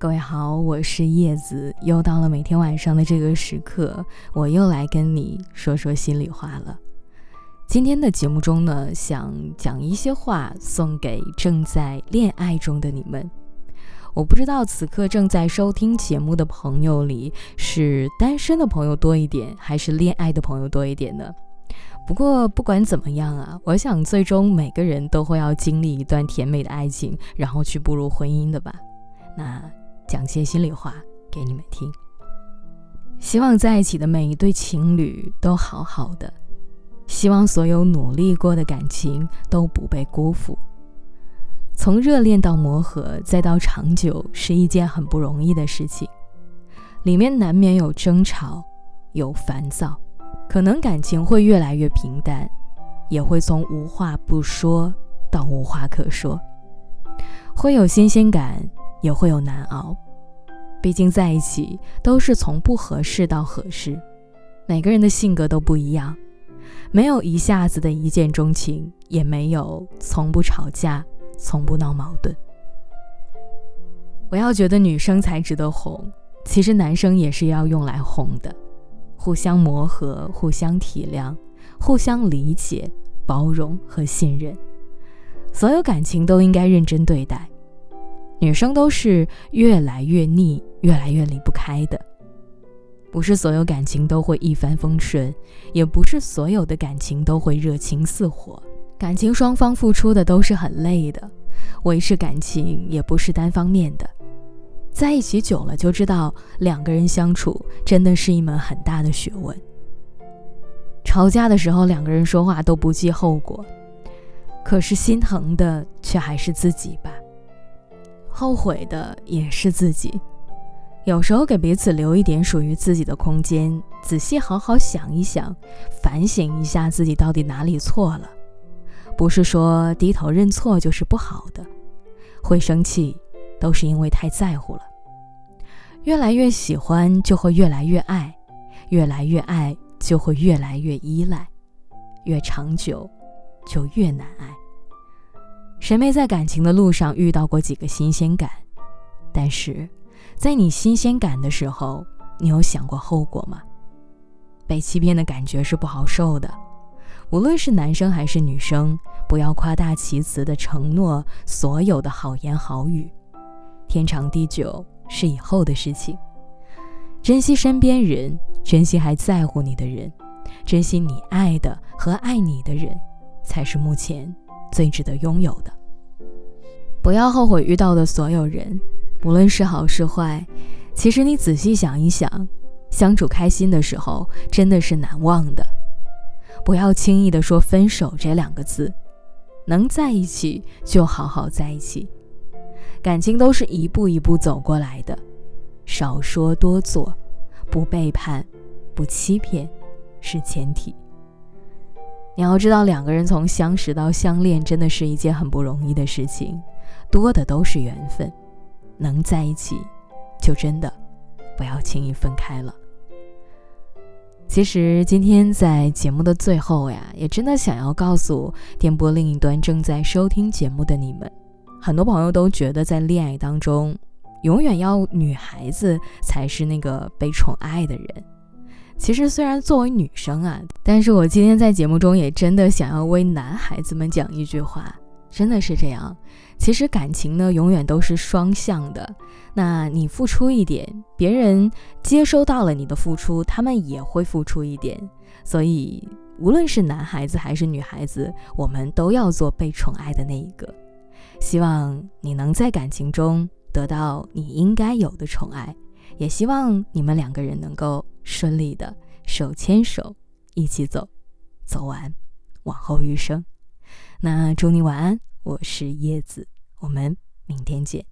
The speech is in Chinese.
各位好，我是叶子，又到了每天晚上的这个时刻，我又来跟你说说心里话了。今天的节目中呢，想讲一些话送给正在恋爱中的你们。我不知道此刻正在收听节目的朋友里，是单身的朋友多一点，还是恋爱的朋友多一点呢？不过不管怎么样啊，我想最终每个人都会要经历一段甜美的爱情，然后去步入婚姻的吧。那。讲些心里话给你们听，希望在一起的每一对情侣都好好的，希望所有努力过的感情都不被辜负。从热恋到磨合再到长久，是一件很不容易的事情，里面难免有争吵，有烦躁，可能感情会越来越平淡，也会从无话不说到无话可说，会有新鲜感。也会有难熬，毕竟在一起都是从不合适到合适，每个人的性格都不一样，没有一下子的一见钟情，也没有从不吵架、从不闹矛盾。不要觉得女生才值得哄，其实男生也是要用来哄的，互相磨合、互相体谅、互相理解、包容和信任，所有感情都应该认真对待。女生都是越来越腻、越来越离不开的，不是所有感情都会一帆风顺，也不是所有的感情都会热情似火。感情双方付出的都是很累的，维持感情也不是单方面的。在一起久了就知道，两个人相处真的是一门很大的学问。吵架的时候，两个人说话都不计后果，可是心疼的却还是自己吧。后悔的也是自己，有时候给彼此留一点属于自己的空间，仔细好好想一想，反省一下自己到底哪里错了。不是说低头认错就是不好的，会生气都是因为太在乎了。越来越喜欢就会越来越爱，越来越爱就会越来越依赖，越长久就越难爱。谁没在感情的路上遇到过几个新鲜感？但是，在你新鲜感的时候，你有想过后果吗？被欺骗的感觉是不好受的。无论是男生还是女生，不要夸大其词的承诺所有的好言好语，天长地久是以后的事情。珍惜身边人，珍惜还在乎你的人，珍惜你爱的和爱你的人，才是目前。最值得拥有的，不要后悔遇到的所有人，无论是好是坏。其实你仔细想一想，相处开心的时候真的是难忘的。不要轻易的说分手这两个字，能在一起就好好在一起。感情都是一步一步走过来的，少说多做，不背叛，不欺骗，是前提。你要知道，两个人从相识到相恋，真的是一件很不容易的事情，多的都是缘分。能在一起，就真的不要轻易分开了。其实今天在节目的最后呀，也真的想要告诉电波另一端正在收听节目的你们，很多朋友都觉得在恋爱当中，永远要女孩子才是那个被宠爱的人。其实，虽然作为女生啊，但是我今天在节目中也真的想要为男孩子们讲一句话，真的是这样。其实感情呢，永远都是双向的。那你付出一点，别人接收到了你的付出，他们也会付出一点。所以，无论是男孩子还是女孩子，我们都要做被宠爱的那一个。希望你能在感情中得到你应该有的宠爱。也希望你们两个人能够顺利的手牵手一起走，走完往后余生。那祝你晚安，我是叶子，我们明天见。